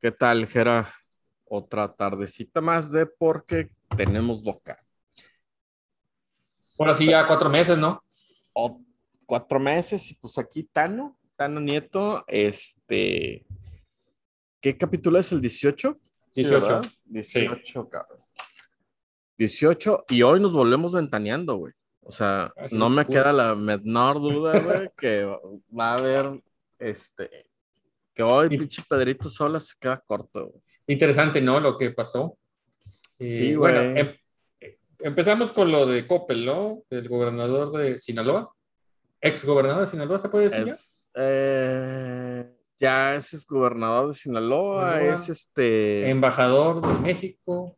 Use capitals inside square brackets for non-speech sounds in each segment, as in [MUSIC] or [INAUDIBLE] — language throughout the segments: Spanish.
¿Qué tal, Jera? Otra tardecita más de porque tenemos boca. Ahora sí, ya cuatro meses, ¿no? O cuatro meses, y pues aquí Tano, Tano Nieto, este. ¿Qué capítulo es el 18? 18. ¿verdad? 18, cabrón. 18, y hoy nos volvemos ventaneando, güey. O sea, sí, no me queda la menor duda, güey, que va a haber, este, que hoy Y- pinche Pedrito Sola se queda corto, güey. Interesante, ¿no? Lo que pasó. Eh, Sí, bueno, em- empezamos con lo de Coppel, ¿no? Del gobernador de Sinaloa. Ex gobernador de Sinaloa, ¿se puede decir ya? Eh, ya es, es gobernador de Sinaloa, Sinaloa. es este, Embajador de México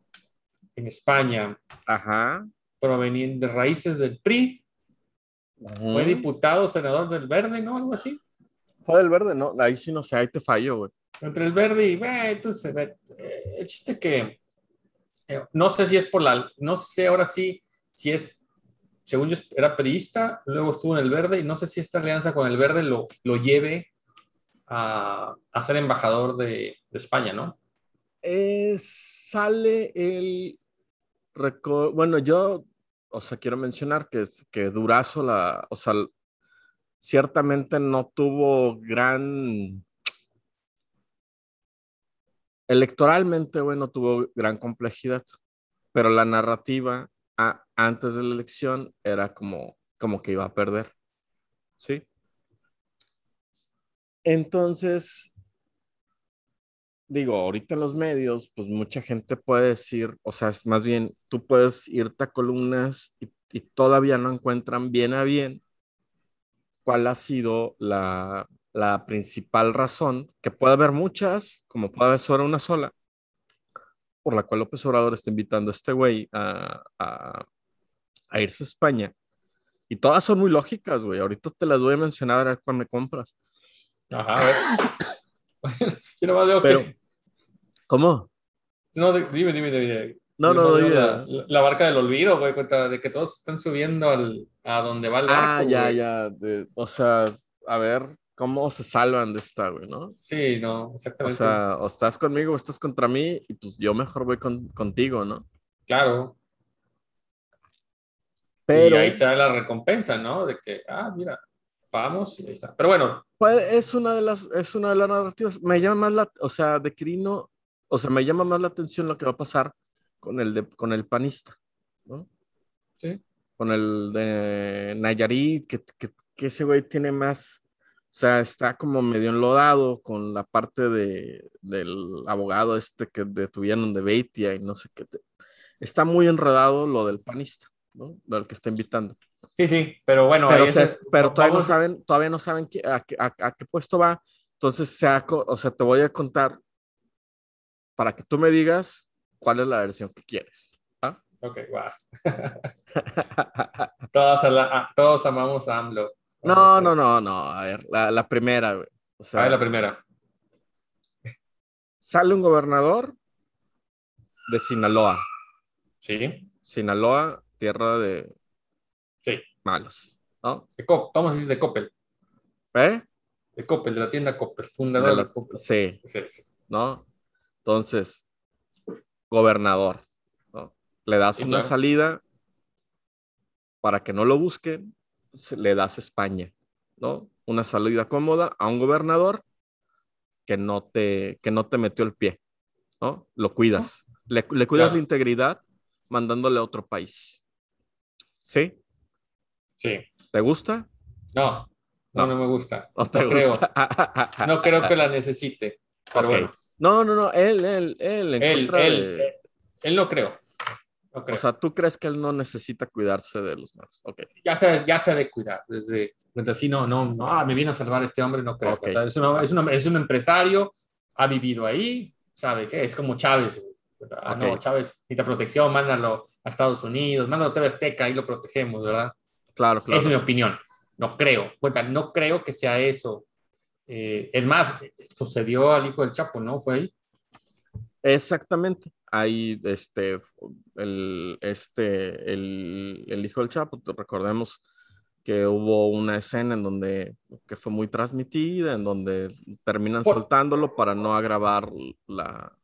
en España, ajá. proveniente de raíces del PRI. Fue diputado, senador del Verde, ¿no? Algo así. Fue del verde, ¿no? Ahí sí no sé, ahí te fallo, güey. Entre el verde y eh, entonces eh, el chiste que eh, no sé si es por la, no sé ahora sí si es, según yo era periodista, luego estuvo en el verde y no sé si esta alianza con el verde lo, lo lleve a, a ser embajador de, de España, ¿no? Sale el bueno, yo, o sea, quiero mencionar que, que Durazo, la, o sea, ciertamente no tuvo gran, electoralmente, güey, no tuvo gran complejidad, pero la narrativa antes de la elección era como, como que iba a perder, ¿sí? Entonces, digo, ahorita en los medios, pues mucha gente puede decir, o sea, es más bien, tú puedes irte a columnas y todavía no encuentran bien a bien cuál ha sido la, la principal razón, que puede haber muchas, como puede haber solo una sola, por la cual López Obrador está invitando a este güey a, a, a irse a España. Y todas son muy lógicas, güey. Ahorita te las voy a mencionar a ver cuál me compras. Ajá, a ver. [LAUGHS] Yo nomás veo Pero- que. ¿Cómo? No, dime, dime, dime. No, no, no, la, la- la barca del olvido, güey, cuenta de que todos están subiendo al, a donde va el barco. Ah, ya, güey. ya. de- o sea, a ver cómo se salvan de esta, güey, ¿no? Sí, no, O exactamente. sea, o estás conmigo o estás contra mí, y pues yo mejor voy con- contigo, ¿no? claro. Pero Y ahí está la recompensa, ¿no? De que, ah, mira, vamos y ahí está. Pero bueno, pues, es una de las, es una de las narrativas. Me llama más la, o sea, de Quirino, o sea, me llama más la atención lo que va a pasar con el de, con el panista, ¿no? sí. Con el de Nayarit, que, que, que ese güey tiene más, o sea, está como medio enlodado con la parte de, del abogado este que detuvieron de Beitia y no sé qué. te- Está muy enredado lo del panista, ¿no? Del que está invitando. Sí, sí, pero bueno, pero, es- pero todavía no saben, todavía no saben qué- a, qué- a- a qué puesto va. Entonces, se ha o sea, te voy a contar para que tú me digas cuál es la versión que quieres. [LAUGHS] Ok, wow. [LAUGHS] Todos, a la- a- todos amamos a AMLO. No, no, no, no. A ver, la, la primera, güey. O A ver, la primera. sale un gobernador de Sinaloa. Sí, Sinaloa, tierra de sí. malos, ¿no? De Cop- ¿Cómo se dice? De Coppel. ¿Eh? De Coppel, de la tienda Coppel, fundador De de, la- Coppel. sí, Sí, sí. ¿no? Entonces, gobernador, ¿no? Le das Sí, una claro. salida para que no lo busquen, le das España, ¿no? Una salida cómoda a un gobernador que no te, que no te metió el pie, ¿no? Lo cuidas. Le, le cuidas Claro. la integridad mandándole a otro país. ¿Sí? Sí. ¿Te gusta? No, no, No. no me gusta. ¿O te no creo. [LAUGHS] No creo que la necesite. Pero Ok. bueno, No, no, no, él, él, él, en él, contra él, de- él no creo. No creo. O sea, ¿tú crees que él no necesita cuidarse de los malos? Ok. ya se, ya se ha de cuidar. Desde, mientras sí, no, no, no, ah, me viene a salvar este hombre, no creo. Ok. ¿verdad? Es, una- es, una- es un empresario, ha vivido ahí, sabe que es como Chávez. Ah, no, Ok. Chávez necesita protección, mándalo a Estados Unidos, mándalo a TV Azteca, ahí lo protegemos, ¿verdad? Claro, Esa es mi claro. opinión. No creo. No creo que sea eso. Eh, es más, sucedió al hijo del Chapo, ¿no? Fue ahí. Exactamente. Ahí, este, el, este, el, el hijo del Chapo, recordemos, que hubo una escena en donde, que fue muy transmitida, en donde terminan Por- soltándolo para no agravar la...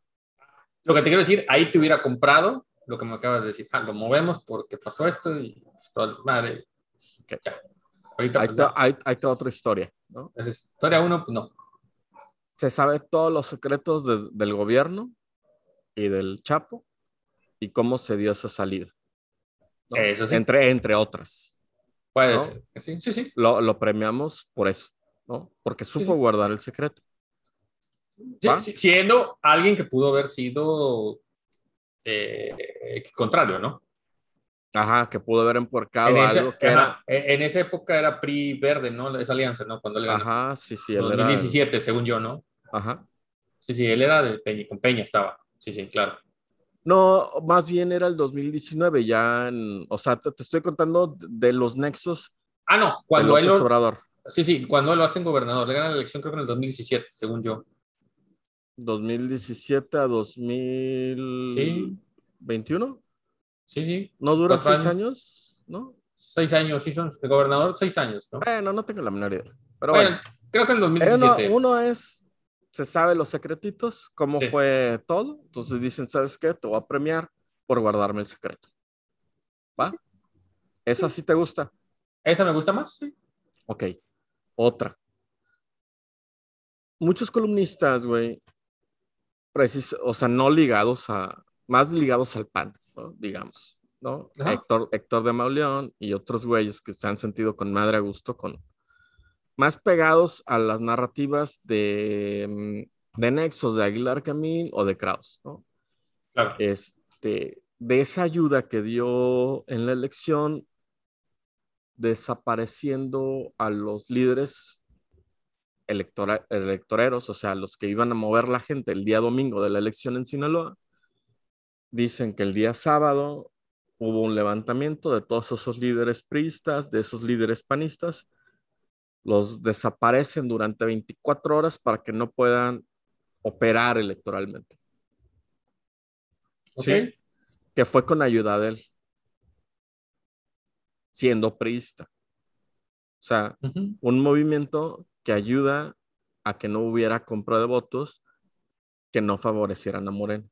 Lo que te quiero decir, ahí te hubiera comprado lo que me acabas de decir. Ah, lo movemos porque pasó esto y pues, toda madre. Ok. Ya. Ahorita, Ahí pues, no. ahí- ahí va otra historia, ¿no? Es historia uno, pues no. Se sabe todos los secretos de- del gobierno y del Chapo y cómo se dio esa salida. ¿no? Eso sí. Entre, entre otras. Puede ¿no? ser. Sí, sí, sí. Lo, lo premiamos por eso, ¿no? Porque supo Sí. guardar el secreto. Sí, siendo alguien que pudo haber sido eh, contrario, ¿no? Ajá, que pudo haber empuercado En, esa- algo que era. ajá, en en esa época era PRI verde, ¿no? Esa alianza, ¿no? Cuando él ganó. Ajá, sí, sí, él era. 2017, según yo, ¿no? Ajá. Sí, sí, él era de Peña, con Peña estaba. Sí, sí, claro. No, más bien era el 2019, ya en, o sea, te, te estoy contando de los nexos Ah, no, cuando él Obrador. sí, sí, cuando él lo hacen gobernador, le gana la elección creo que en el 2017, según yo. 2017 a 2021. Sí, sí, ¿No dura seis años? ¿No? seis años, sí son, de gobernador, seis años, ¿no? Bueno, no tengo la menor idea. Pero Bueno, bueno, creo que en Eh, uno, 2017. uno es, se sabe los secretitos, cómo Sí. fue todo. Entonces dicen, ¿sabes qué? Te voy a premiar por guardarme el secreto. ¿Va? ¿Esa sí te gusta? ¿Esa me gusta más? Sí. Ok. Otra. Muchos columnistas, güey, precis- o sea, no ligados a, más ligados al PAN, ¿no? digamos, ¿no? Ajá. Héctor, Héctor de Mauleón y otros güeyes que se han sentido con madre a gusto, con más pegados a las narrativas de, mm, de Nexos, de Aguilar Camín o de Kraus, ¿no? Claro. este, de esa ayuda que dio en la elección, desapareciendo a los líderes electora- electoreros, o sea, los que iban a mover la gente el día domingo de la elección en Sinaloa, dicen que el día sábado hubo un levantamiento de todos esos líderes priistas, de esos líderes panistas, los desaparecen durante 24 horas para que no puedan operar electoralmente. Sí, que fue con ayuda de él, siendo priista. O sea, un movimiento que ayuda a que no hubiera compra de votos que no favorecieran a Moreno.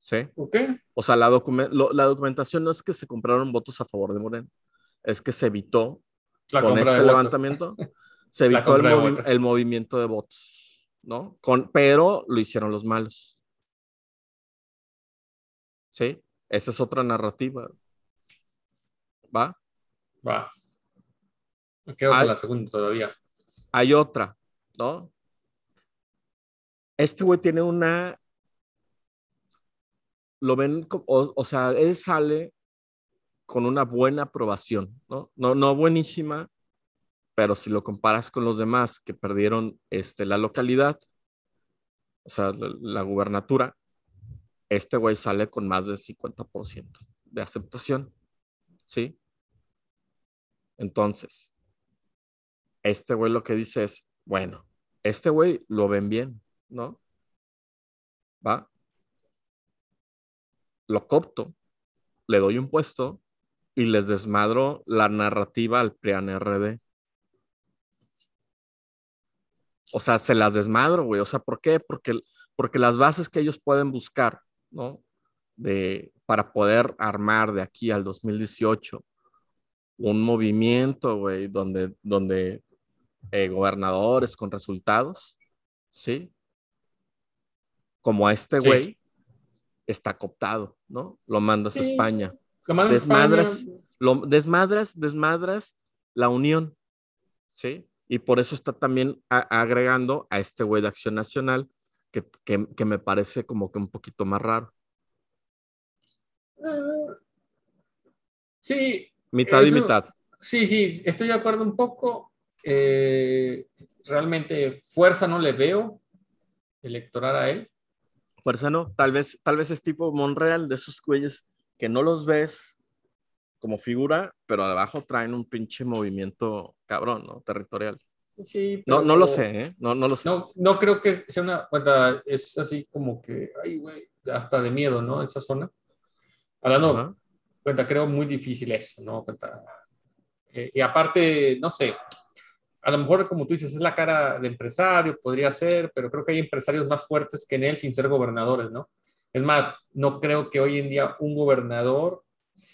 ¿Sí? Ok. O sea, la, documen- lo- la documentación no es que se compraron votos a favor de Moreno, es que se evitó La con este votos. levantamiento, se [LAUGHS] evitó el, compra de movi- votos. el movimiento de votos, ¿no? Con, pero lo hicieron los malos. ¿Sí? Esa es otra narrativa. ¿Va? Va. Me quedo con la segunda todavía. Hay otra, ¿no? Este güey tiene una. Lo ven, o sea, él sale con una buena aprobación, ¿no? No, no buenísima, pero si lo comparas con los demás que perdieron este, la localidad, o sea, la, la gubernatura, este güey sale con más del 50% de aceptación, ¿sí? Entonces, este güey lo que dice es, bueno, este güey lo ven bien, ¿no? Va. Lo copto, le doy un puesto y les desmadro la narrativa al PRIAN RD. O sea, se las desmadro, güey. O sea, ¿por qué? Porque, porque las bases que ellos pueden buscar, ¿no? De, para poder armar de aquí al 2018 un movimiento, güey, donde, donde eh, gobernadores con resultados, ¿sí? Como a este Sí. Está cooptado, ¿no? Lo mandas a. España. Lo mandas a Desmadras, España. lo, desmadras, desmadras la unión, ¿sí? Y por eso está también a- agregando a este güey de Acción Nacional, que, que, que me parece como que un poquito más raro. Sí, Mitad y mitad. sí, sí, estoy de acuerdo un poco. Eh, realmente fuerza no le veo electoral a él. Fuerza no, tal vez, tal vez es tipo Monreal, de esos güeyes que no los ves como figura, pero abajo traen un pinche movimiento cabrón, ¿no? Territorial. Sí, No, pero no lo sé, ¿eh? No, no lo sé. No, no creo que sea una cuenta, es así como que, ay, güey, hasta de miedo, ¿no? Esa zona. Hablando, Ajá. cuenta, creo muy difícil eso, ¿no? Cuenta, Eh, y aparte, no sé, a lo mejor, como tú dices, es la cara de empresario, podría ser, pero creo que hay empresarios más fuertes que en él sin ser gobernadores, ¿no? Es más, no creo que hoy en día un gobernador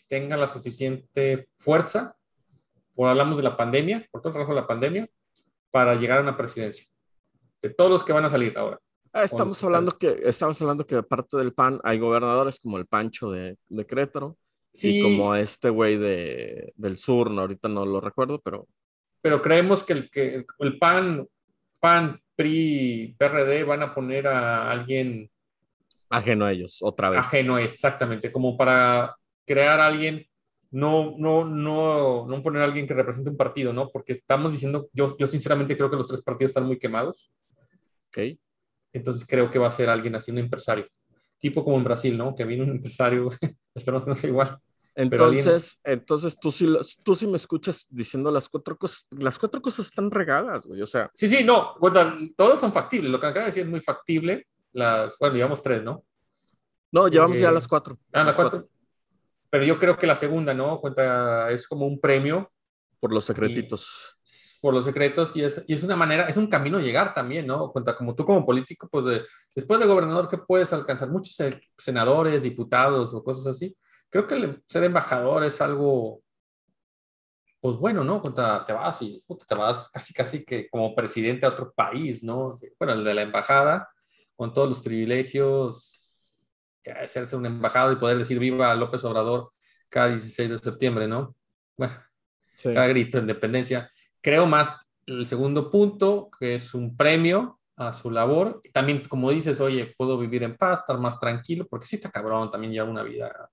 tenga la suficiente fuerza, por hablamos de la pandemia, por todo el trabajo de la pandemia, para llegar a una presidencia. De todos los que van a salir ahora. Ah, estamos hablando que estamos hablando que de parte del PAN hay gobernadores como el Pancho de, de Crétaro sí. y como este güey de, del sur, no, ahorita no lo recuerdo, pero pero creemos que el, que el PAN, PAN, PRI, PRD van a poner a alguien ajeno a ellos, otra vez. Ajeno, exactamente, como para crear a alguien, no, no, no, no poner a alguien que represente un partido, ¿no? Porque estamos diciendo, yo, yo sinceramente creo que los tres partidos están muy quemados. Ok. Entonces creo que va a ser alguien así, un empresario. Tipo como en Brasil, ¿no? Que viene un empresario, [LAUGHS] espero que no sea igual. Entonces, entonces tú sí, tú sí me escuchas diciendo las cuatro cosas, las cuatro cosas están regadas, güey, o sea. Sí, sí, no, bueno, todos son factibles, lo que acaba de decir es muy factible, las, bueno, llevamos tres, ¿no? No, llevamos ya eh, las cuatro. Ah, las, cuatro. Pero yo creo que la segunda, ¿no? Cuenta, es como un premio. Por los secretitos. por los secretos y es, y es una manera, es un camino a llegar también, ¿no? Cuenta como tú como político, pues de, después de gobernador, ¿qué puedes alcanzar? Muchos senadores, diputados o cosas así creo que ser embajador es algo, pues bueno, ¿no? Cuando te vas y te vas casi, casi que como presidente a otro país, ¿no? Bueno, el de la embajada, con todos los privilegios que hacerse un embajado y poder decir viva López Obrador cada 16 de septiembre, ¿no? Bueno, cada grito de independencia. Creo más el segundo punto, que es un premio a su labor. También, como dices, oye, puedo vivir en paz, estar más tranquilo, porque sí está cabrón también lleva una vida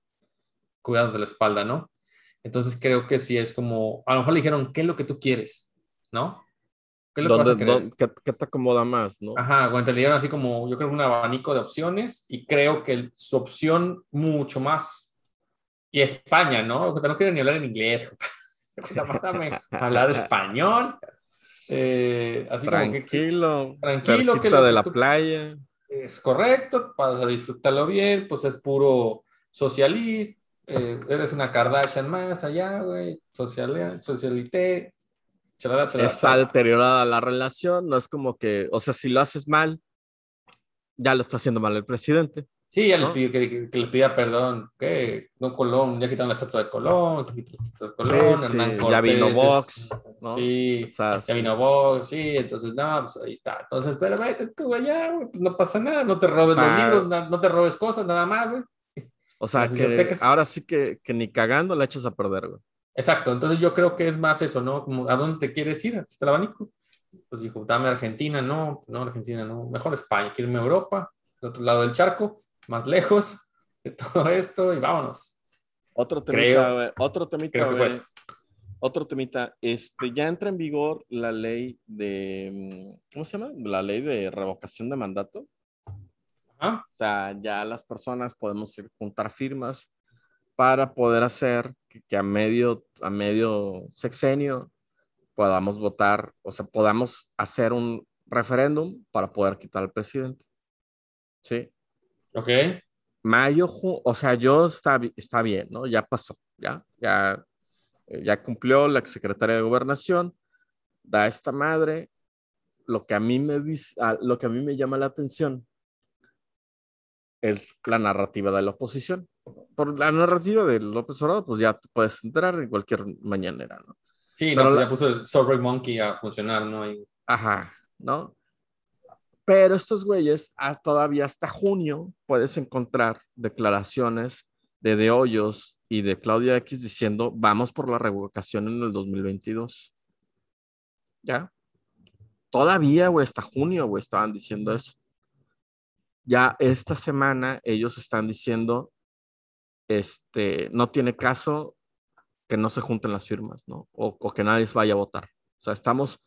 cuidados de la espalda, ¿no? Entonces creo que sí es como, a lo mejor le dijeron, ¿qué es lo que tú quieres? ¿No? ¿Qué es lo que vas a querer? ¿qué, te acomoda más, no? Ajá, bueno, te dieron así como, yo creo un abanico de opciones y creo que su opción mucho más, y España, ¿no? No quiero ni hablar en inglés, [LAUGHS] hablar español. Eh, así tranquilo, como que, tranquilo, que de la playa. Es correcto, para disfrutarlo bien, pues es puro socialista, eh, eres una Kardashian más allá, güey, social, socialité. Está deteriorada la relación, no es como que, o sea, si lo haces mal, ya lo está haciendo mal el presidente. Sí, ya les pidió que, les pida perdón, que no Colón, ya quitaron la estatua de Colón, Colón, ya vino Vox, ¿no? Sí, ya vino Vox, sí, entonces, no, pues ahí está. Entonces, pero vete tú allá, güey, pues no pasa nada, no te robes los libros, no, no, te robes cosas, nada más, güey. O sea, que ahora sí que, que, ni cagando la echas a perder, güey. Exacto, entonces yo creo que es más eso, ¿no? Como, ¿a dónde te quieres ir? Está el abanico. Pues dijo, dame Argentina, no, no, Argentina, no, mejor España, quiero irme a Europa, al otro lado del charco, más lejos de [LAUGHS] todo esto y vámonos. Otro temita, otro temita, güey. Otro temita, este, ya entra en vigor la ley de, mm, ¿cómo se llama? La ley de revocación de mandato. O sea, ya las personas podemos ir juntar firmas para poder hacer que, a, medio, a medio sexenio podamos votar, o sea, podamos hacer un referéndum para poder quitar al presidente. ¿Sí? Ok. Mayo, o sea, yo está, está bien, ¿no? Ya pasó, ya, ya, eh, ya cumplió la secretaria de gobernación, da esta madre. Lo que a mí me dice, ah, lo que a mí me llama la atención es la narrativa de la oposición. Por la narrativa de López Obrador, pues ya te puedes enterar en cualquier mañanera, ¿no? Sí, no, pues ya puso el Sorry Monkey a funcionar, ¿no? Ajá, ¿no? Pero estos güeyes, todavía hasta junio, puedes encontrar declaraciones de De Hoyos y de Claudia X diciendo, vamos por la revocación en el 2022. ¿Ya? Todavía, güey, hasta junio, güey, estaban diciendo eso ya esta semana ellos están diciendo, este, no tiene caso que no se junten las firmas, ¿no? O, que nadie vaya a votar. O sea, estamos,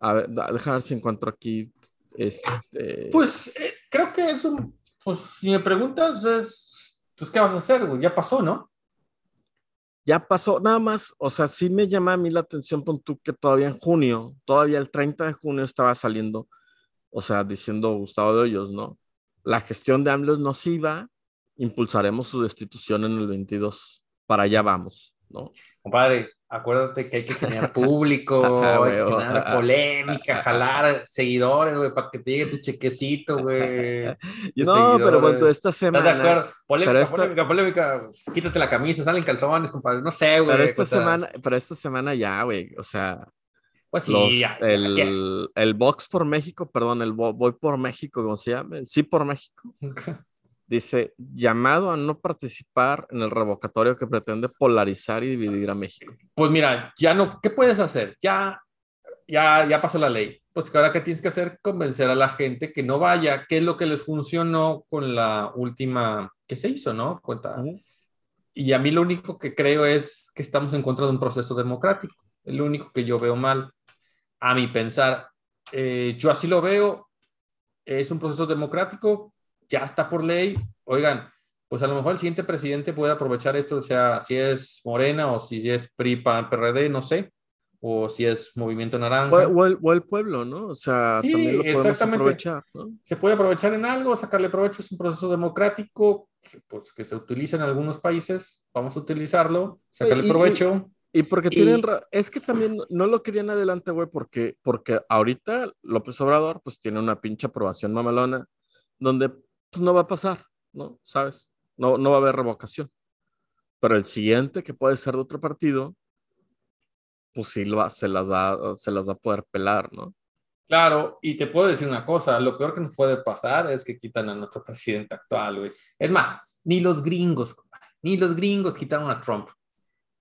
a ver, déjame ver si encuentro aquí. Este... Pues eh, creo que eso, pues si me preguntas, es, pues, ¿qué vas a hacer? Ya pasó, ¿no? Ya pasó, nada más, o sea, sí me llama a mí la atención, pon tú que todavía en junio, todavía el 30 de junio estaba saliendo, o sea, diciendo Gustavo de Hoyos, ¿no? La gestión de AMLO es nociva, impulsaremos su destitución en el 22. Para allá vamos, ¿no? Compadre, acuérdate que hay que generar [LAUGHS] público, Ah, hay que generar polémica, [LAUGHS] jalar seguidores, güey, para que te llegue tu chequecito, güey. [LAUGHS] No, pero bueno, esta ¿Estás de semana. acuerdo? Polémica, esta- polémica, polémica. Quítate la camisa, salen calzones, compadre. No sé, güey. Pero esta semana, pero esta semana ya, güey. O sea, Pues sí, los, ya, ya, el, el Vox por México, perdón, el Vo- Voy por México, ¿cómo se llama? El Sí por México. ya. [LAUGHS] Dice, llamado a no participar en el revocatorio que pretende polarizar y dividir a México. Pues mira, ya no, ¿qué puedes hacer? Ya, ya, ya pasó la ley. Pues que ahora que tienes que hacer, convencer a la gente que no vaya, qué es lo que les funcionó con la última que se hizo, ¿no? Cuenta. Ujú. Y a mí lo único que creo es que estamos en contra de un proceso democrático. Es lo único que yo veo mal. A mi pensar, eh, yo así lo veo. Es un proceso democrático, ya está por ley. Oigan, pues a lo mejor el siguiente presidente puede aprovechar esto, o sea, si es Morena o si es PRI, PAN, PRD, no sé, o si es Movimiento Naranja. O, o el, o el pueblo, ¿no? O sea, Sí, también lo podemos exactamente. aprovechar, ¿no? se puede aprovechar en algo, sacarle provecho, es un proceso democrático que, pues, que se utiliza en algunos países, vamos a utilizarlo, sacarle Y- provecho. Y porque tienen, es que también no lo querían adelante, güey, porque, porque ahorita López Obrador, pues tiene una pinche aprobación mamalona, donde pues, no va a pasar, ¿no? ¿Sabes? No, no va a haber revocación. Pero el siguiente, que puede ser de otro partido, pues sí lo va- se las da, se las va a poder pelar, ¿no? Claro, y te puedo decir una cosa, lo peor que nos puede pasar es que quitan a nuestro presidente actual, güey. Es más, ni los gringos, ni los gringos quitaron a Trump,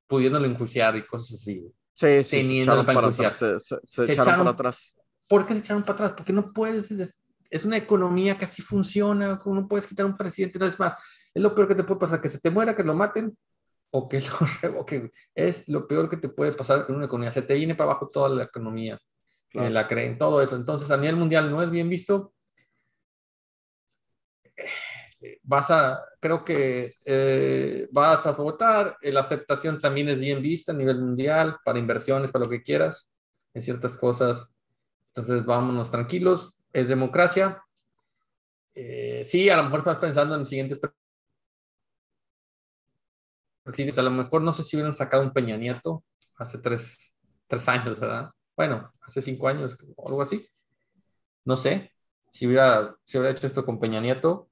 pudiéndolo enjuiciar y cosas así. Sí, sí, se Teniéndolo echaron para enjuiciar. Se, se- se Se echaron para atrás. ¿Por qué se echaron para atrás? Porque no puedes, es, una economía que así funciona, como no puedes quitar a un presidente, no es más, es lo peor que te puede pasar, que se te muera, que lo maten o que [LAUGHS] lo revoquen. Es lo peor que te puede pasar en una economía, se te viene para abajo toda la economía. Claro. eh, la creen, todo eso. Entonces, a nivel mundial no es bien visto. Eh, Vas a, creo que eh, vas a votar, eh, la aceptación también es bien vista a nivel mundial, para inversiones, para lo que quieras, en ciertas cosas. Entonces, vámonos tranquilos, es democracia. Eh, sí, a lo mejor estás pensando en siguientes pre- presidentes, a lo mejor no sé si hubieran sacado un Peña Nieto hace tres, tres años, ¿verdad? Bueno, hace cinco años o algo así. No sé si hubiera, si hubiera hecho esto con Peña Nieto.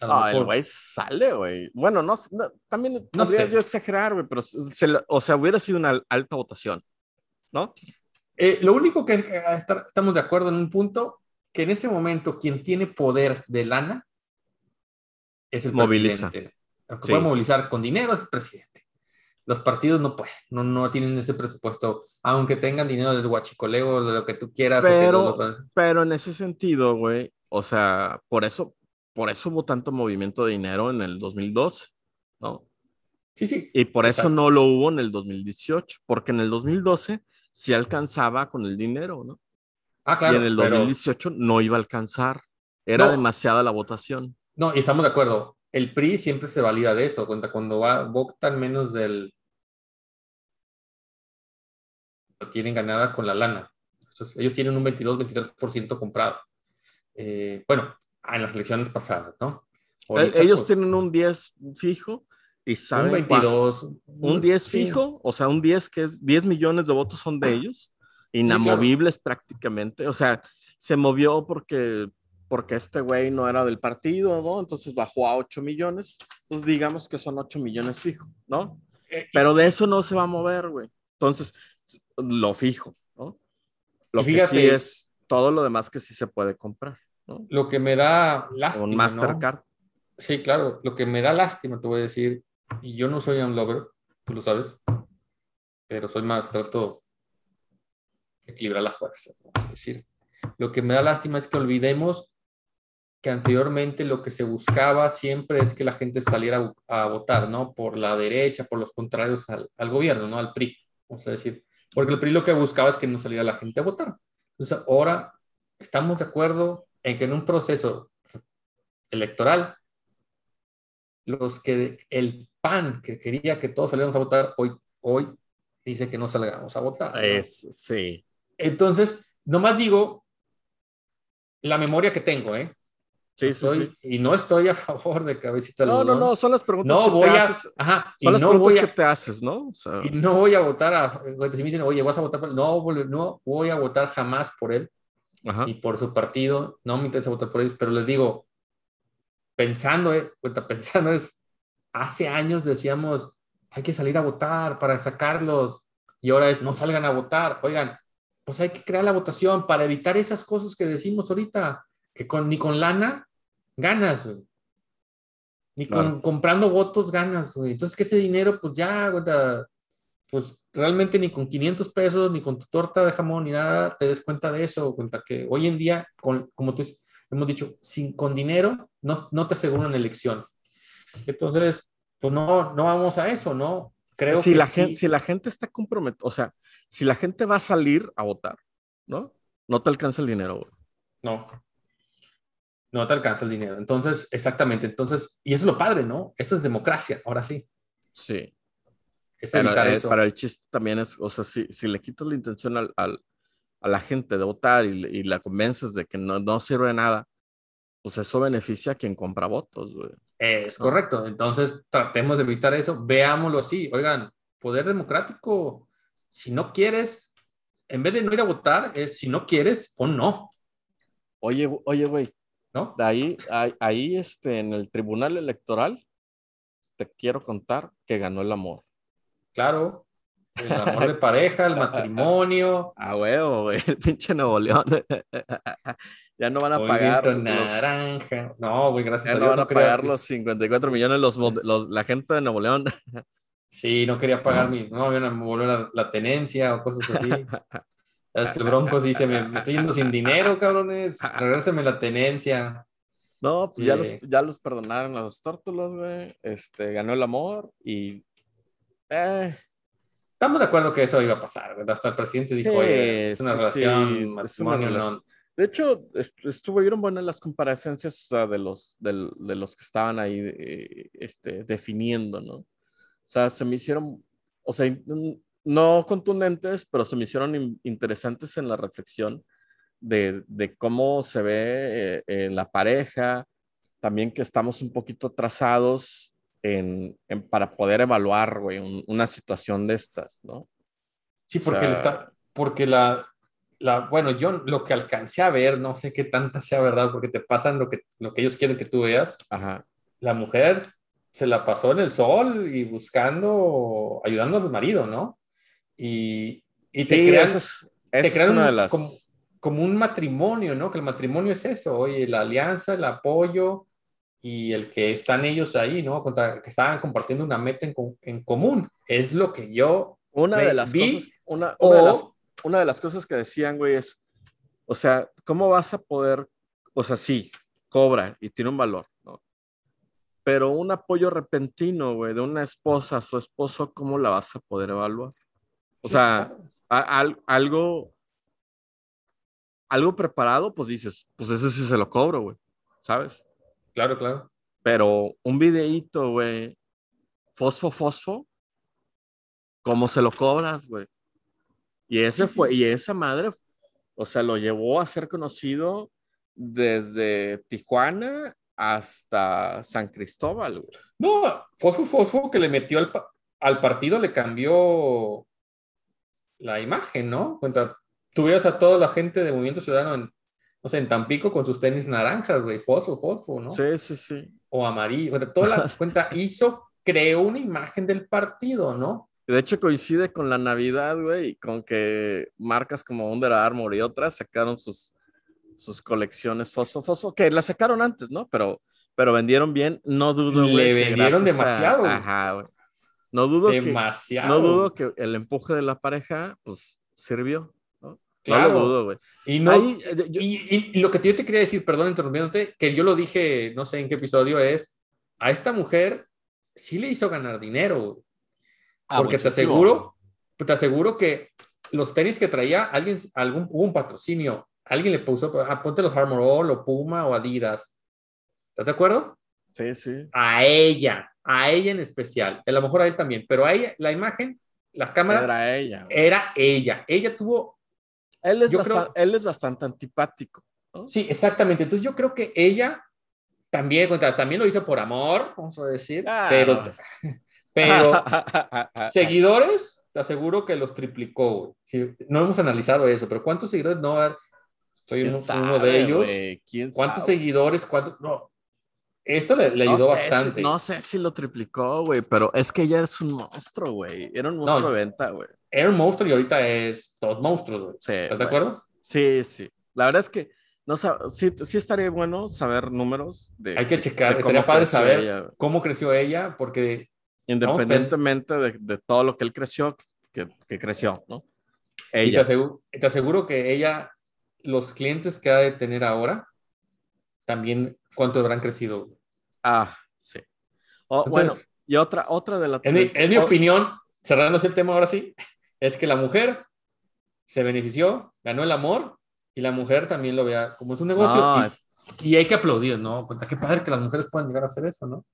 Ah, el güey sale, güey. Bueno, no, no, también No podría sé. yo exagerar, güey, pero se o sea, hubiera sido una al- alta votación, ¿no? Eh, lo único que, que estar- estamos de acuerdo en un punto, que en ese momento quien tiene poder de lana es el Moviliza. presidente. El que Sí. puede movilizar con dinero es el presidente. Los partidos no pueden, no, no tienen ese presupuesto, aunque tengan dinero del huachicoleo, de lo que tú quieras. o que Pero- lo- lo- Pero en ese sentido, güey, o sea, por eso, por eso hubo tanto movimiento de dinero en el 2012, ¿no? sí, sí. Y por eso no lo hubo en el 2018, porque en el 2012 sí alcanzaba con el dinero, ¿no? Ah, claro. y en el pero- 2018 no iba a alcanzar. Era No. demasiada la votación. No, y estamos de acuerdo. El PRI siempre se valida de eso, cuando, cuando va, votan menos del... Lo tienen ganada con la lana. Entonces, ellos tienen un 22-23% comprado. Eh, bueno, en las elecciones pasadas, ¿no? Ahorita, Eh, Ellos pues, tienen un 10 fijo y un saben cuán- 22. un 10 sí. fijo, o sea, un 10 que es 10 millones de votos son de ellos, inamovibles prácticamente, o sea, se movió porque porque este güey no era del partido, ¿no? Entonces bajó a 8 millones, entonces digamos que son 8 millones fijo, ¿no? Eh, Pero de eso no se va a mover, güey. Entonces, lo fijo, ¿no? Lo Y que fíjate- sí es todo lo demás que sí se puede comprar, ¿no? Lo que me da lástima, ¿no? Mastercard. Sí, claro. Lo que me da lástima, te voy a decir, y yo no soy un lover, tú lo sabes, pero soy más, trato de equilibrar la fuerza, a decir. Lo que me da lástima es que olvidemos que anteriormente lo que se buscaba siempre es que la gente saliera a, a votar, ¿no? Por la derecha, por los contrarios al, al gobierno, ¿no? Al PRI, vamos a decir. Porque el PRI lo que buscaba es que no saliera la gente a votar. Entonces, ahora estamos de acuerdo en que en un proceso electoral, los que el PAN que quería que todos saliéramos a votar, hoy, hoy dice que no salgamos a votar. ¿no? Es, sí. Entonces, nomás digo la memoria que tengo, ¿eh? Sí, No sí, estoy- sí. Y no estoy a favor de cabecita No, no, algodón. no, son las preguntas No que voy te a. haces. Ajá. Son las no preguntas voy que a, te haces, ¿no? O sea, y no voy a votar a. Si me dicen, oye, vas a votar por él. No, no voy a votar jamás por él ajá. ni por su partido. No me interesa votar por ellos, pero les digo, pensando, eh, cuenta, [LAUGHS] pensando es. Hace años decíamos, hay que salir a votar para sacarlos. Y ahora es, no salgan a votar. Oigan, pues hay que crear la votación para evitar esas cosas que decimos ahorita, que con, ni con lana ganas, güey. Ni con, Claro. comprando votos ganas, güey. Entonces, que ese dinero, pues ya, güey, da- pues realmente ni con 500 pesos, ni con tu torta de jamón, ni nada, te des cuenta de eso. Cuenta que hoy en día, con, como tú hemos dicho, sin, con dinero no, no te aseguran elección. Entonces, pues no, no vamos a eso, ¿no? Creo si, que la sí. gente, si la gente está comprometida, o sea, si la gente va a salir a votar, ¿no? No te alcanza el dinero, güey. No. No te alcanza el dinero. Entonces, exactamente. Entonces, y eso es lo padre, ¿no? Eso es democracia, ahora sí. Sí. Es Pero, evitar eh, eso. para el chiste también es, o sea, si, si le quitas la intención al, al- a la gente de votar y, la convences de que no, no sirve de nada, pues eso beneficia a quien compra votos, güey. Es ¿no? correcto. Entonces, tratemos de evitar eso. Veámoslo así. Oigan, poder democrático, si no quieres, en vez de no ir a votar, es si no quieres, pon no, Oye, oye, güey, ¿no? de ahí, ahí, ahí, este, en el tribunal electoral, te quiero contar que ganó el amor. Claro. El amor de pareja, el matrimonio. Ah, huevo, güey, el pinche Nuevo León. [LAUGHS] ya no van a pagar. Los- naranja. No, güey, gracias ya a no Dios. van no a quería- pagar los 54 millones los, la gente de Nuevo León. Sí, no quería pagar mi, no, me volver la, la tenencia o cosas así. Es que el Broncos dice, me, me estoy yendo sin dinero, cabrones, regréseme la tenencia. No, pues ya, los, Sí. ya los perdonaron a los tórtolos, güey. Este, ganó el amor y. Eh, Estamos de acuerdo que eso iba a pasar, ¿verdad? Hasta el presidente dijo, oye, es una relación, sí, es una relación. no. de hecho, est- estuvieron buenas las comparecencias o sea, de, los, del- de los que estaban ahí eh, este, definiendo, ¿no? O sea, se me hicieron, o sea, no contundentes, pero se me hicieron in- interesantes en la reflexión de, de cómo se ve eh, eh, la pareja, también que estamos un poquito atrasados en, en- para poder evaluar, güey, un- una situación de estas, ¿no? Sí, O porque, sea- le está, porque la, la, bueno, yo lo que alcancé a ver, no sé qué tanta sea verdad, porque te pasan lo que, lo que ellos quieren que tú veas. Ajá. La mujer se la pasó en el sol y buscando, ayudando al marido, ¿no? Y, y te Sí, crean, eso es, te eso es crean una un- de las... como, como un matrimonio, ¿no? Que el matrimonio es eso, oye, la alianza, el apoyo y el que están ellos ahí, ¿no? Contra- que estaban compartiendo una meta en, co- en común. Es lo que yo Una de las vi, cosas, una, o- una de las, una de las cosas que decían, güey, es, o sea, ¿cómo vas a poder, o sea, sí, cobra y tiene un valor, ¿no? Pero un apoyo repentino, güey, de una esposa a su esposo, ¿cómo la vas a poder evaluar? O Sí, sea, claro. a- al- algo, algo preparado, pues dices, pues ese sí se lo cobro, güey, ¿sabes? Claro, claro. Pero un videíto, güey, fosfo, fosfo, ¿cómo se lo cobras, güey? Y ese Sí, sí. fue, y esa madre, o sea, lo llevó a ser conocido desde Tijuana hasta San Cristóbal, güey. No, Fofo Fofo que le metió al, pa- al partido le cambió la imagen, ¿no? Cuenta, tú veías a toda la gente de Movimiento Ciudadano en, no sé, en Tampico con sus tenis naranjas, güey, Fofo Fofo, ¿no? Sí, sí, sí. O amarillo. Cuenta, toda la [LAUGHS] cuenta hizo, creó una imagen del partido, ¿no? De hecho, coincide con la Navidad, güey, y con que marcas como Under Armour y otras sacaron sus, sus colecciones fosfo, fosfo, que las sacaron antes, ¿no? Pero, pero vendieron bien, no dudo, Le güey. que vendieron a- demasiado, güey. Ajá, güey. No dudo que, Demasiado. no dudo que el empuje de la pareja, pues, sirvió. Claro. No lo dudo, güey. Y, no, Ahí, eh, yo- y, y- lo que yo te quería decir, perdón interrumpiéndote, que yo lo dije, no sé en qué episodio es, a esta mujer sí le hizo ganar dinero. Ah, Porque te aseguro, te aseguro que los tenis que traía, alguien, algún, hubo un patrocinio, alguien le puso, ah, ponte los Armor All o Puma o Adidas. ¿Estás de acuerdo? Sí, sí. A ella, a ella en especial, a lo mejor a él también, pero a ella, la imagen, la cámara, Era ella. era ella. Ella tuvo, Él es, yo basta- creo- él es bastante antipático. ¿no? sí, exactamente. Entonces yo creo que ella también, también lo hizo por amor, vamos a decir, Ah. pero, [LAUGHS] pero [LAUGHS] seguidores, te aseguro que los triplicó. Sí, no hemos analizado eso, pero ¿cuántos seguidores no? Soy ¿Quién uno, sabe, uno de ellos. ¿Cuántos sabe? seguidores? ¿Cuántos? No. Esto le, le No ayudó bastante. si- no sé si lo triplicó, güey, pero es que ella es un monstruo, güey. Era un monstruo No, de venta, güey. Era un monstruo y ahorita es dos monstruos, güey. Sí, ¿Estás de güey. acuerdo? Sí, sí. La verdad es que no sí, sí estaría bueno saber números de. Hay que de- checar, de estaría padre saber ella, cómo creció ella, porque Independientemente de, de todo lo que él creció, que, que creció, ¿no? y te, Ella. aseguro, te aseguro que ella, los clientes que ha de tener ahora, también cuánto habrán crecido. Ah, sí. O, Entonces- bueno, y otra, otra de las. En mi, en mi o- opinión, cerrándose el tema ahora sí, es que la mujer se benefició, ganó el amor y la mujer también lo vea como es un negocio No, y, es- y hay que aplaudir, ¿no? Puta, qué padre que las mujeres puedan llegar a hacer eso, ¿no?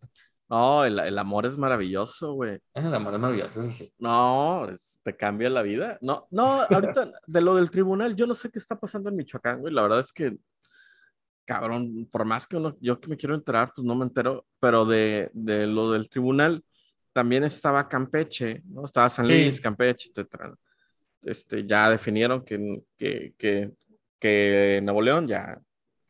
no, el, el amor es maravilloso, güey. El amor es maravilloso, eso sí. No, es- te cambia la vida. No, no, ahorita [LAUGHS] de lo del tribunal, yo no sé qué está pasando en Michoacán, güey. La verdad es que, cabrón, por más que uno, yo que me quiero enterar, pues no me entero, pero de, de lo del tribunal también estaba Campeche, ¿no? Estaba San Sí. Luis, Campeche, etcétera. Este, ya definieron que, que, que, que Nuevo León ya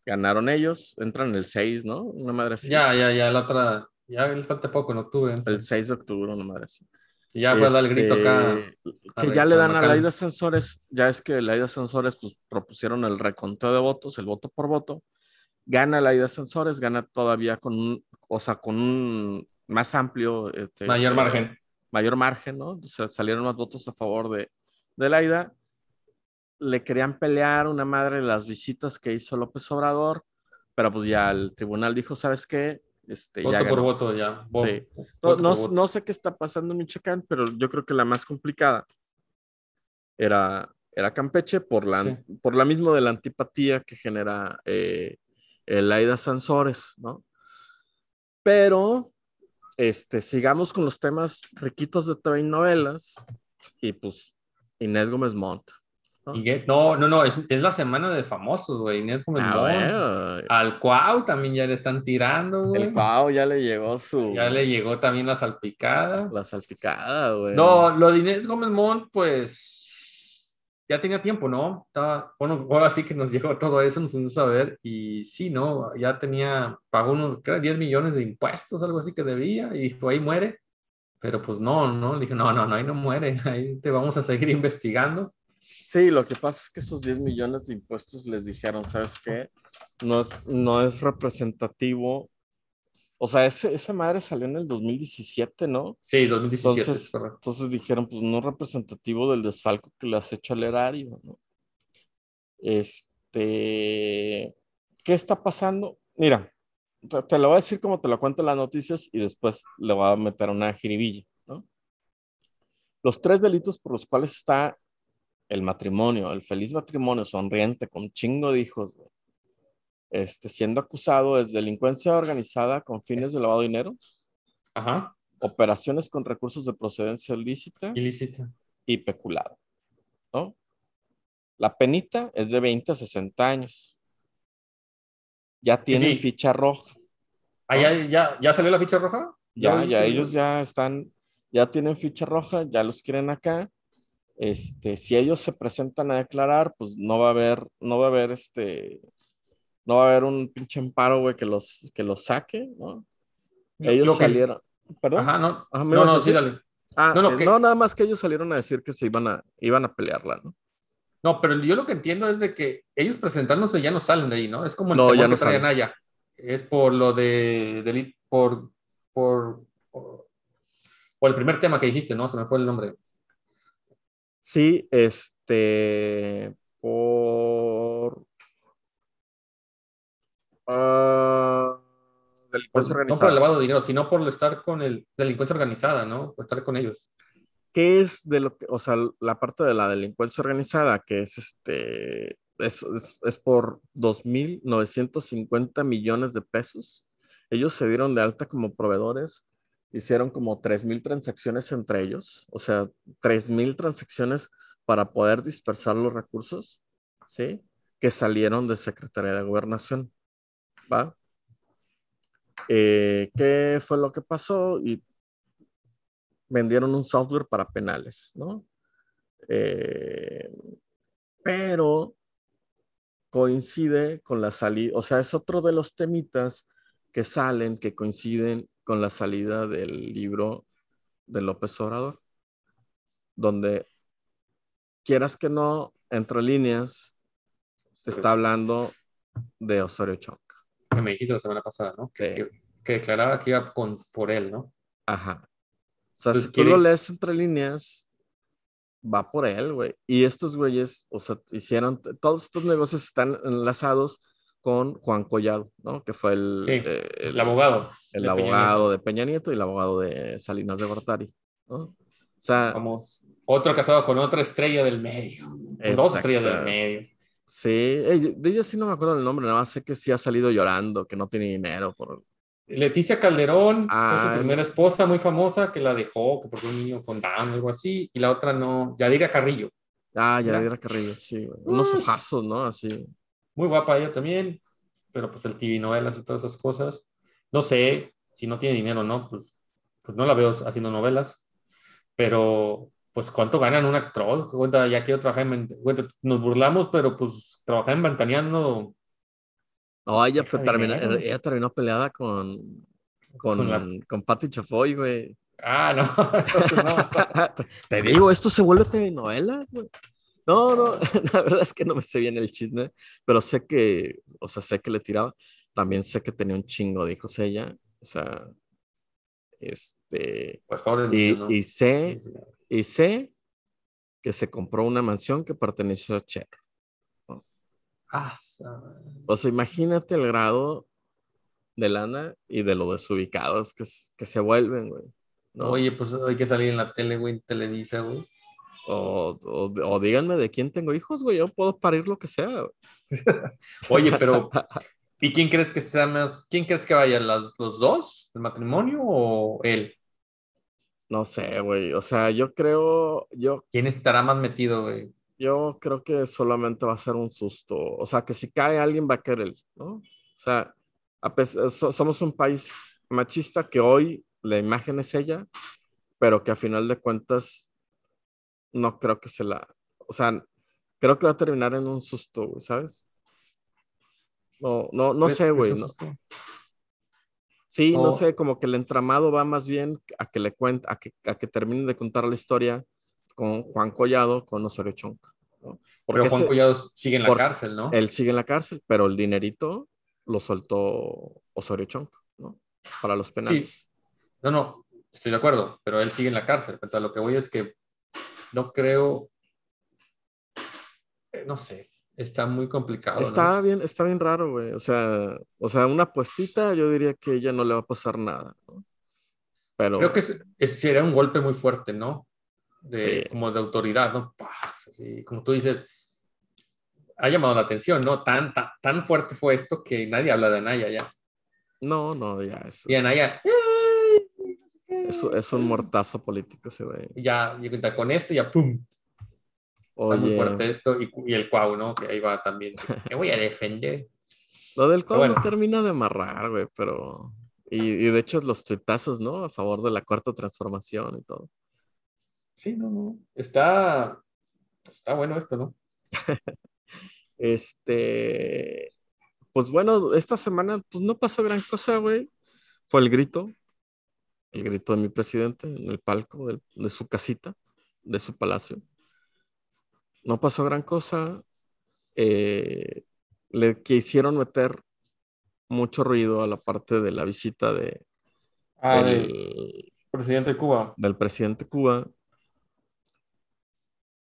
ganaron ellos, entran el 6, ¿no? Una madre así. Ya, ya, ya, la otra, ya les falta poco en octubre. ¿eh? El 6 de octubre, una madre así. Y ya puede dar el grito acá. Este, a Que ya le dan a la de ascensores, ya es que la ley de ascensores pues propusieron el reconteo de votos, el voto por voto, gana la ley de ascensores, gana todavía con un, o sea, con un más amplio, este, Mayor eh, margen. mayor margen, ¿no? O sea, salieron más votos a favor de, de la ida. Le querían pelear una madre las visitas que hizo López Obrador, pero pues ya el tribunal dijo, ¿sabes qué? Este, ya Voto por ganó. voto, ya. Sí. No, voto no, por voto. no sé qué está pasando en Michoacán, pero yo creo que la más complicada era, era Campeche por la, Sí. por la misma de la antipatía que genera eh, el Aida Sansores, ¿no? Pero, este, sigamos con los temas riquitos de TV y novelas y pues Inés Gómez Montt. ¿no? No, no, no, es, es la semana de famosos, güey. Inés Gómez A Mont. ver, Al Cuau también ya le están tirando, güey. el Cuau ya le llegó su Ya le llegó también la salpicada. la salpicada, güey. No, lo de Inés Gómez Mont, pues ya tenía tiempo, ¿no? Estaba, bueno, ahora sí que nos [LAUGHS] llegó todo eso, nos fuimos a ver y sí, ¿no? Ya tenía, pagó unos, creo, 10 millones de impuestos, algo así que debía y dijo, ahí muere. Pero pues no, no, le dije, no, no, no, ahí no muere, [LAUGHS] ahí te vamos a seguir [LAUGHS] investigando. Sí, lo que pasa es que esos 10 millones de impuestos les dijeron, ¿sabes qué? No es, no es representativo. O sea, ese, esa madre salió en el 2017, ¿no? Sí, 2017, Entonces, entonces dijeron, pues no es representativo del desfalco que le has hecho al erario, ¿no? Este, ¿qué está pasando? Mira, te, te lo voy a decir como te lo cuento en las noticias y después le voy a meter una jiribilla, ¿no? Los tres delitos por los cuales está el matrimonio, el feliz matrimonio sonriente con chingo de hijos, güey, este, siendo acusado es delincuencia organizada con fines Es- de lavado de dinero, Ajá, operaciones con recursos de procedencia ilícita ilícito. y peculado, ¿no? La penita es de 20 a 60 años. Ya tienen sí. ficha roja. Ah, ¿ya, ya, ya salió la ficha roja? Ya, ya que- ellos ya están, ya tienen ficha roja, ya los quieren acá. Este, si ellos se presentan a declarar, pues no va a haber, no va a haber este, no va a haber un pinche amparo, güey, que los, que los saque, ¿no? Ellos Lo que- salieron. ¿Perdón? Ajá, no. Ajá, ¿me no, no, sí, dale. Ah, No, no, eh, que- no, nada más que ellos salieron a decir que se iban a, iban a pelearla, ¿no? No, pero yo lo que entiendo es de que ellos presentándose ya no salen de ahí, ¿no? Es como el No, ya que no trae salen. Anaya. Es por lo de, deli- por, por, por, por el primer tema que dijiste, ¿no? Se me fue el nombre. Sí, este, por ah, Por- delincuencia no por el organizada. lavado de dinero, sino por estar con el delincuencia organizada, ¿no? Por estar con ellos. ¿Qué es de lo que, o sea, la parte de la delincuencia organizada, que es este, es, es, es por 2.950 millones de pesos? Ellos se dieron de alta como proveedores, hicieron como 3.000 transacciones entre ellos, o sea, 3.000 transacciones para poder dispersar los recursos, ¿sí? Que salieron de Secretaría de Gobernación, ¿va? Eh, ¿Qué fue lo que pasó? Y vendieron un software para penales, ¿no? Eh, pero coincide con la salida, o sea, es otro de los temitas que salen, que coinciden con la salida del libro de López Obrador, donde quieras que no, entre líneas, te está hablando de Osorio Chong. Que me dijiste la semana pasada, ¿no? Que, que, declaraba que iba con, por él, ¿no? Ajá. O sea, si tú lo lees entre líneas, va por él, güey. Y estos güeyes, o sea, hicieron, todos estos negocios están enlazados con Juan Collado, ¿no? Que fue el, eh, el, abogado. El abogado de Peña Nieto y el abogado de Salinas de Gortari, ¿no? O sea, Vamos. Otro casado con otra estrella del medio. Dos estrellas del medio. Sí, de ella sí no me acuerdo el nombre, nada más sé que sí ha salido llorando, que no tiene dinero por, Leticia Calderón, su primera esposa muy famosa, que la dejó, que porque un niño con Down o algo así, y la otra no, Yadira Carrillo. Ah, Yadira Carrillo, sí, unos ojazos, ¿no? Así. Muy guapa ella también, pero pues el TV novelas y todas esas cosas. No sé si no tiene dinero no, pues, pues no la veo haciendo novelas, pero pues cuánto ganan un actor, cuenta, ya quiero trabajar en, cuenta, nos burlamos, pero pues trabajar en Ventaneando no, ella, terminó, ella terminó peleada con, con, con, Patti Chafoy, güey. Ah, no. [LAUGHS] Te digo, esto se vuelve telenovela, güey. No, no, [LAUGHS] la verdad es que no me sé bien el chisme, pero sé que, o sea, sé que le tiraba. También sé que tenía un chingo de hijos ella, o sea, este, y, y sé, y sé que se compró una mansión que perteneció a Cher. Ah, o sea, imagínate el grado de lana y de lo desubicados que, que se vuelven, güey. Oye, pues hay que salir en la tele, güey, en Televisa, güey. O, o, díganme de quién tengo hijos, güey. Yo puedo parir lo que sea. [LAUGHS] Oye, pero ¿y quién crees que sea más? ¿Quién crees que vayan los, los dos? ¿El matrimonio o él? No sé, güey. O sea, yo creo. Yo... ¿Quién estará más metido, güey? yo creo que solamente va a ser un susto. O sea, que si cae alguien va a caer él, ¿no? O sea, somos un país machista que hoy la imagen es ella, pero que a final de cuentas no creo que se la... O sea, creo que va a terminar en un susto, güey, ¿sabes? No, no, no sé, güey. No. Sí, no sé, como que el entramado va más bien a que le cuente, a que, a que termine de contar la historia con Juan Collado, con Osorio Chong. pero Juan Collado sigue en la cárcel, ¿no? Él sigue en la cárcel, pero el dinerito lo soltó Osorio Chong, ¿no? Para los penales. Sí. No, no, estoy de acuerdo, pero él sigue en la cárcel. Entonces, lo que voy es que no creo, eh, no sé, está muy complicado. Está bien, está bien raro, güey. O sea, o sea, una puestita, yo diría que ella no le va a pasar nada, ¿no? Pero... Creo que ese sería un golpe muy fuerte, ¿no? de, como de autoridad, ¿no? Así, como tú dices, ha llamado la atención, ¿no? Tan, tan, fuerte fue esto que nadie habla de Anaya ya. No, no, ya. Eso y Anaya... Eso es un mortazo político, se ve. Ya, y con esto, ya pum. Está muy fuerte esto. Y, y, el Cuau, ¿no? Que ahí va también. Me voy a defender. [LAUGHS] Lo del Cuau no termina de amarrar, güey, pero. Y, y, de hecho, los tuitazos, ¿no? A favor de la cuarta transformación y todo. Sí, no, no. Está, está bueno esto, ¿no? [LAUGHS] este, pues bueno, esta semana pues no pasó gran cosa, güey. Fue el grito, el grito de mi presidente en el palco de, su casita, de su palacio. No pasó gran cosa. Eh, le quisieron meter mucho ruido a la parte de la visita de ah, del presidente de Cuba. Del presidente de Cuba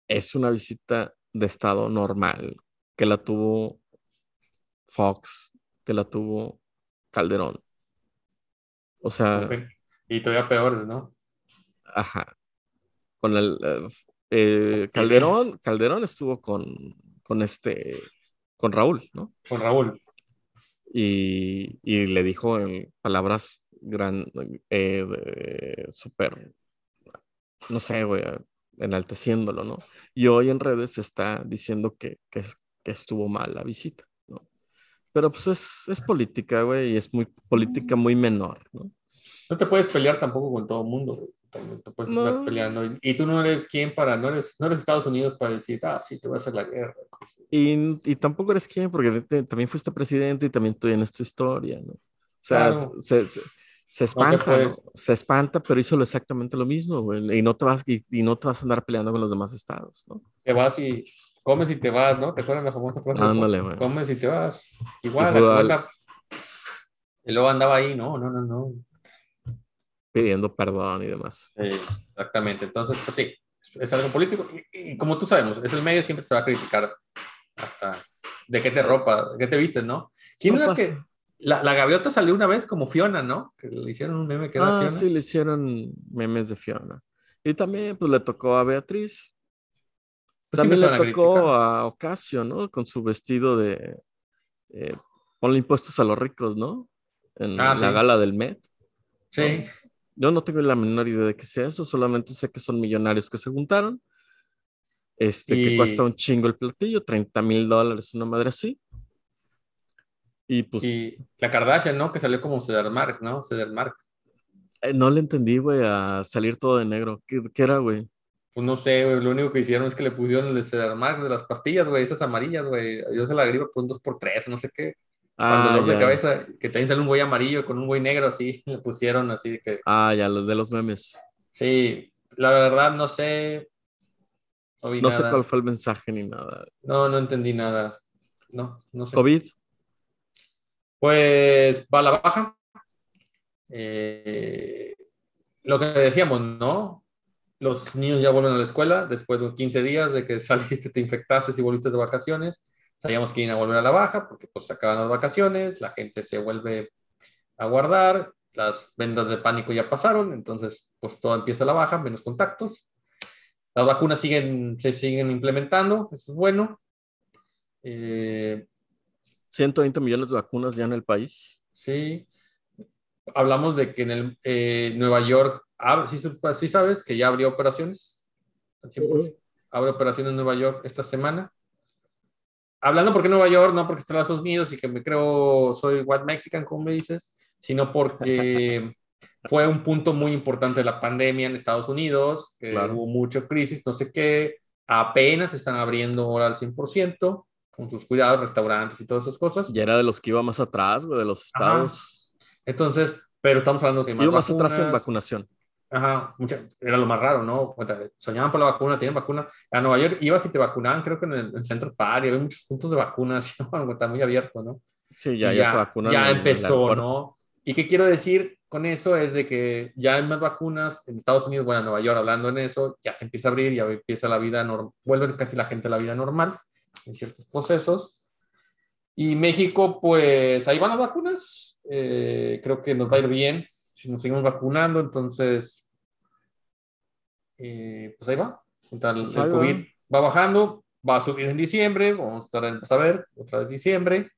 es una visita de estado normal, que la tuvo Fox, que la tuvo Calderón. O sea... Y todavía peor, ¿no? Ajá. Con el... Eh, Calderón, Calderón estuvo con, con este, con Raúl, ¿no? Con Raúl. Y, y le dijo en palabras gran, eh, súper, no sé, güey, enalteciéndolo, ¿no? Y hoy en redes se está diciendo que, que, estuvo mal la visita, ¿no? Pero pues es, es política, güey, y es muy política muy menor, ¿no? No te puedes pelear tampoco con todo el mundo, güey. También te puedes estar No. peleando. Y, y tú no eres quien para, no eres, no eres Estados Unidos para decir, ah, sí, te voy a hacer la guerra. Y, y tampoco eres quien, porque te- también fuiste presidente y también tienes tu historia, ¿no? O sea, Claro. se, se, se espanta, ¿no? Se espanta, pero hizo exactamente lo mismo, güey. Y no te vas, y, y no te vas a andar peleando con los demás estados, ¿no? Te vas y comes y te vas, ¿no? ¿Te acuerdas la famosa frase? Ándale, güey. Comes y te vas. Igual, Y fue al- la- Y luego andaba ahí, no, no, no, no. Pidiendo perdón y demás. Sí, exactamente. Entonces, pues sí, es, algo político. Y, y como tú sabemos, es el medio siempre se va a criticar hasta de qué te ropa, de qué te vistes, ¿no? ¿Quién era que la, la gaviota salió una vez como Fiona, ¿no? Que le hicieron un meme que era Ah, Fiona. sí, le hicieron memes de Fiona. Y también, pues, le tocó a Beatriz. Pues También le a tocó a Ocasio, ¿no? Con su vestido de... Eh, ponle impuestos a los ricos, ¿no? En Ah, la sí. gala del Met. Sí, Yo no tengo la menor idea de qué sea eso, solamente sé que son millonarios que se juntaron. Este, que cuesta un chingo el platillo, 30 mil dólares, una madre así. Y pues y la Kardashian, ¿no? Que salió como Cedermark, ¿no? Cedermark. eh, no le entendí, güey, a salir todo de negro. ¿Qué, qué era, güey? Pues no sé, güey, lo único que hicieron es que le pusieron el de Cedermark de las pastillas, güey, esas amarillas, güey. Yo se la gripa por un 2x3, no sé qué. Cuando Ah, dolor de cabeza, que también sale un güey amarillo con un güey negro así, [LAUGHS] le pusieron así de que. Ah, ya, los de los memes. Sí, la verdad no sé. No vi No sé cuál fue el mensaje ni nada. No, no entendí nada. No, no sé. COVID, Pues va a la baja. Eh, lo que decíamos, ¿no? Los niños ya vuelven a la escuela después de 15 días de que [LAUGHS] saliste, te infectaste y volviste de vacaciones. Sabíamos que iban a volver a la baja porque pues acaban las vacaciones, la gente se vuelve a guardar, las vendas de pánico ya pasaron, entonces pues todo empieza a la baja, menos contactos. Las vacunas siguen, se siguen implementando, eso es bueno. Eh, 120 millones de vacunas ya en el país. Sí. Hablamos de que en el, eh, Nueva York, abre- sí, sí sabes que ya abrió operaciones. Al 100%. Abre operaciones en Nueva York esta semana. Hablando porque Nueva York, no porque está en Estados Unidos y que me creo soy white Mexican, como me dices, sino porque [LAUGHS] fue un punto muy importante de la pandemia en Estados Unidos, que Claro. hubo mucha crisis, no sé qué, apenas están abriendo ahora al 100%, con sus cuidados, restaurantes y todas esas cosas. Ya era de los que iba más atrás, de los Ajá. estados. Entonces, pero estamos hablando hay más Iba más atrás en vacunación. Ajá, mucha- era lo más raro, ¿no? Soñaban por la vacuna, tienen vacuna. A Nueva York ibas y te vacunaban, creo que en el, en Central Park, y había muchos puntos de vacunación, [LAUGHS] está muy abierto, ¿no? Sí, ya, ya, ya en el empezó, aeropuerto. ¿no? ¿Y qué quiero decir con eso? Es de que ya hay más vacunas en Estados Unidos, bueno, en Nueva York, hablando en eso, ya se empieza a abrir, ya empieza la vida normal, vuelve casi la gente a la vida normal en ciertos procesos. Y México, pues ahí van las vacunas. Eh, creo que nos va a ir bien si nos seguimos vacunando, entonces, eh, pues ahí va. Entonces, Pues el ahí va. COVID va bajando, va a subir en diciembre, vamos a estar en, pues, a ver, otra vez diciembre,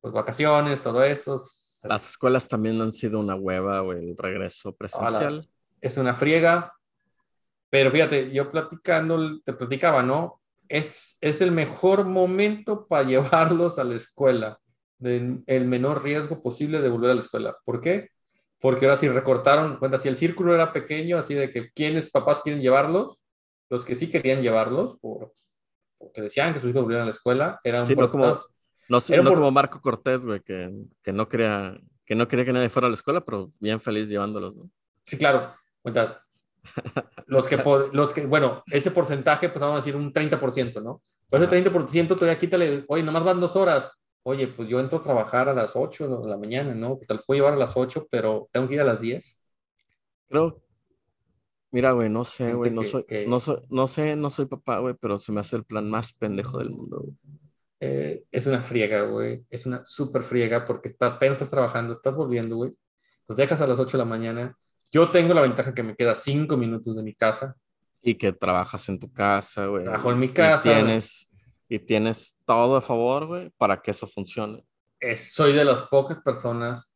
pues vacaciones, todo esto. Las escuelas también han sido una hueva, güey, el regreso presencial. Es una friega, pero fíjate, yo platicando, te platicaba, ¿no? Es, es el mejor momento para [LAUGHS] llevarlos a la escuela, de, el menor riesgo posible de volver a la escuela. ¿Por qué? Porque ahora si recortaron, cuenta, si el círculo era pequeño, así de que quiénes papás quieren llevarlos, los que sí querían llevarlos, por, porque decían que sus hijos volvieran a la escuela, eran Sí, no como- No, sé- Era no por- como Marco Cortés, güey, que, que no quería que no quería que nadie fuera a la escuela, pero bien feliz llevándolos, ¿no? Sí, claro. Cuenta, los que, los que, bueno, ese porcentaje, pues vamos a decir un 30%, ¿no? Pues ese 30% todavía quítale, oye, nomás van dos horas. Oye, pues yo entro a trabajar a las 8 de la mañana, ¿no? Tal puedo llevar a las 8, pero tengo que ir a las 10. Creo. Mira, güey, no sé, güey, no que- soy, que- no soy, no sé, no soy papá, güey, pero se me hace el plan más pendejo del mundo, güey. Eh, es una friega, güey. Es una súper friega porque está, apenas estás trabajando, estás volviendo, güey. Los dejas a las 8 de la mañana. Yo tengo la ventaja que me queda 5 minutos de mi casa. Y que trabajas en tu casa, güey. Trabajo en mi y casa. tienes, y tienes todo a favor, güey, para que eso funcione. es- soy de las pocas personas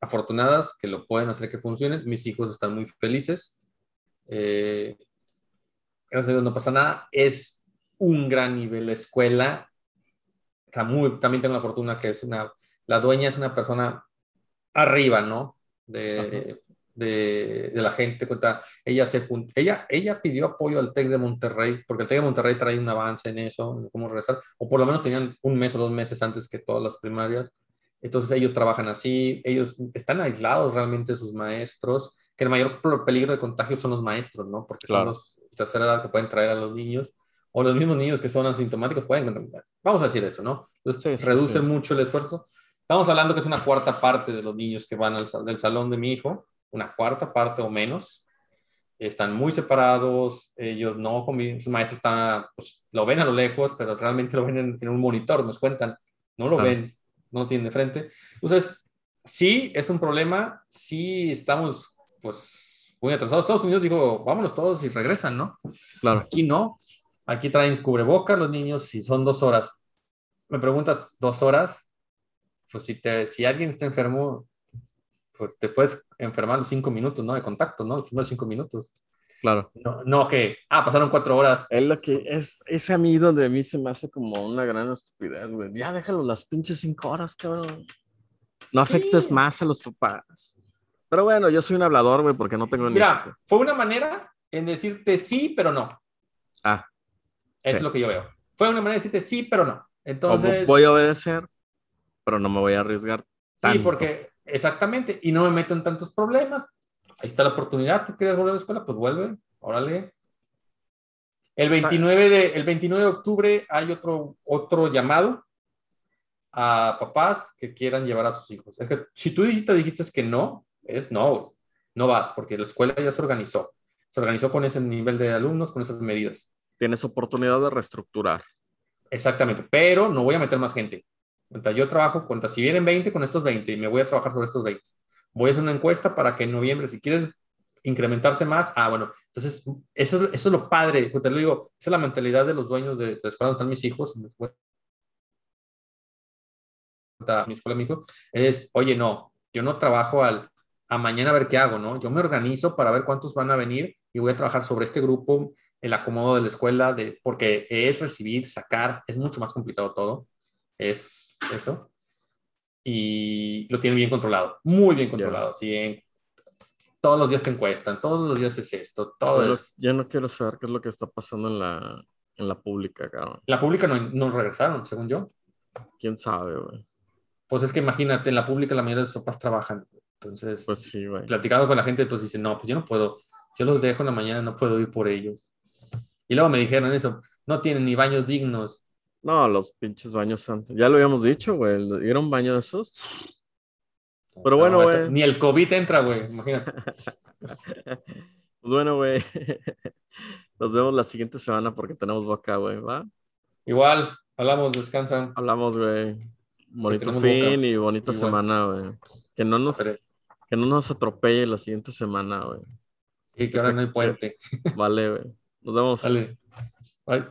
afortunadas que lo pueden hacer que funcione. Mis hijos están muy felices. Eh, gracias a Dios no pasa nada. Es un gran nivel la escuela. muy, también tengo la fortuna que es una, la dueña es una persona arriba, ¿no? De, de, de, la gente. Cuenta, ella, se, ella, ella pidió apoyo al TEC de Monterrey, porque el TEC de Monterrey trae un avance en eso, en cómo regresar, o por lo menos tenían un mes o dos meses antes que todas las primarias. Entonces ellos trabajan así, ellos están aislados realmente de sus maestros, que el mayor peligro de contagio son los maestros, ¿no? Porque son los de tercera edad que pueden traer a los niños, o los mismos niños que son asintomáticos pueden, vamos a decir eso, ¿no? Entonces reduce mucho el esfuerzo. Estamos hablando que es una cuarta parte de los niños que van al, del salón de mi hijo, una cuarta parte o menos. Están muy separados, ellos no conviven, su maestro está, pues, lo ven a lo lejos, pero realmente lo ven en, un monitor, nos cuentan, no lo ven no tiene de frente. Entonces, sí es un problema, sí estamos pues muy atrasados. Estados Unidos dijo, vámonos todos y regresan, ¿no? Claro. Aquí no, aquí traen cubrebocas los niños y son dos horas. Me preguntas, ¿dos horas? Pues si, te, si alguien está enfermo, pues te puedes enfermar los cinco minutos, ¿no? De contacto, ¿no? Los primeros cinco minutos. Claro. No, no que, ah, pasaron cuatro horas. Es lo que es, es a mí donde a mí se me hace como una gran estupidez, güey. Ya déjalo las pinches cinco horas, cabrón. No afectes más a los papás. Pero bueno, yo soy un hablador, güey, porque no tengo ni. Mira, fue una manera en decirte sí, pero no. Ah. Es lo que yo veo. Fue una manera de decirte sí, pero no. Entonces. voy a obedecer, pero no me voy a arriesgar. Tanto. Sí, porque exactamente. Y no me meto en tantos problemas ahí está la oportunidad, tú quieres volver a la escuela, pues vuelve, órale. El 29 de, el 29 de octubre hay otro, otro llamado a papás que quieran llevar a sus hijos. Es que si tú dijiste, dijiste que no, es no, no vas, porque la escuela ya se organizó. Se organizó con ese nivel de alumnos, con esas medidas. Tienes oportunidad de reestructurar. Exactamente, pero no voy a meter más gente. Yo trabajo, si vienen 20 con estos 20 y me voy a trabajar sobre estos 20 voy a hacer una encuesta para que en noviembre, si quieres incrementarse más, ah, bueno, entonces eso, eso es lo padre, te lo digo, esa es la mentalidad de los dueños de, la escuela donde están mis hijos, mi escuela, mi hijo, es, oye, no, yo no trabajo al, a mañana a ver qué hago, ¿no? Yo me organizo para ver cuántos van a venir y voy a trabajar sobre este grupo, el acomodo de la escuela, de, porque es recibir, sacar, es mucho más complicado todo, es eso y lo tienen bien controlado, muy bien controlado. todos los días te encuestan, todos los días es esto, todo Ya no quiero saber qué es lo que está pasando en la, en la pública, cabrón. La pública no, no regresaron, según yo. ¿Quién sabe, güey? Pues es que imagínate, en la pública la mayoría de los papás trabajan. Entonces, pues sí, güey. Platicando con la gente, pues dicen, no, pues yo no puedo, yo los dejo en la mañana, no puedo ir por ellos. Y luego me dijeron eso, no tienen ni baños dignos. No, los pinches baños santos. Ya lo habíamos dicho, güey. ¿Era un baño de esos? Pero bueno, güey. Ni el COVID entra, güey. Imagínate. [LAUGHS] pues bueno, güey. [LAUGHS] Nos vemos la siguiente semana porque tenemos boca, güey, ¿va? Igual, hablamos, descansan. Hablamos, güey. Bonito fin y bonita semana, güey. Que no nos, que no nos atropelle la siguiente semana, güey. Sí, que, ahora no hay puente. Vale, güey. Nos vemos. Vale. Bye.